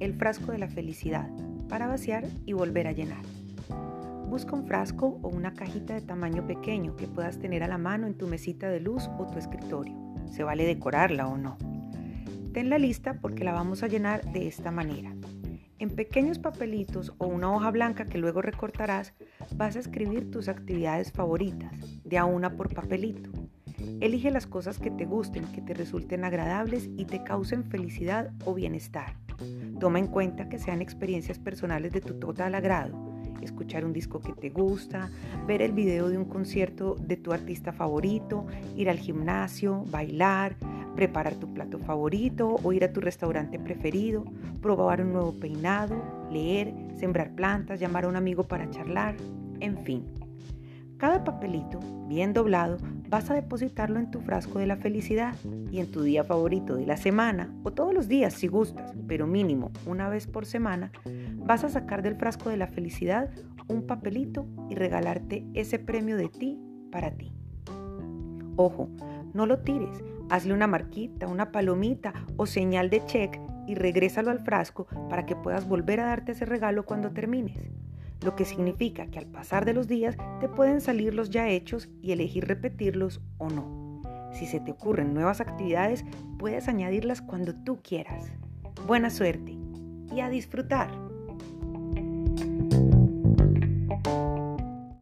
el frasco de la felicidad para vaciar y volver a llenar. Busca un frasco o una cajita de tamaño pequeño que puedas tener a la mano en tu mesita de luz o tu escritorio. Se vale decorarla o no. Ten la lista porque la vamos a llenar de esta manera. En pequeños papelitos o una hoja blanca que luego recortarás, vas a escribir tus actividades favoritas, de a una por papelito. Elige las cosas que te gusten, que te resulten agradables y te causen felicidad o bienestar. Toma en cuenta que sean experiencias personales de tu total agrado. Escuchar un disco que te gusta, ver el video de un concierto de tu artista favorito, ir al gimnasio, bailar, preparar tu plato favorito o ir a tu restaurante preferido, probar un nuevo peinado, leer, sembrar plantas, llamar a un amigo para charlar, en fin. Cada papelito, bien doblado, vas a depositarlo en tu frasco de la felicidad y en tu día favorito de la semana, o todos los días si gustas, pero mínimo una vez por semana, vas a sacar del frasco de la felicidad un papelito y regalarte ese premio de ti para ti. Ojo, no lo tires, hazle una marquita, una palomita o señal de check y regrésalo al frasco para que puedas volver a darte ese regalo cuando termines lo que significa que al pasar de los días te pueden salir los ya hechos y elegir repetirlos o no. Si se te ocurren nuevas actividades, puedes añadirlas cuando tú quieras. Buena suerte y a disfrutar.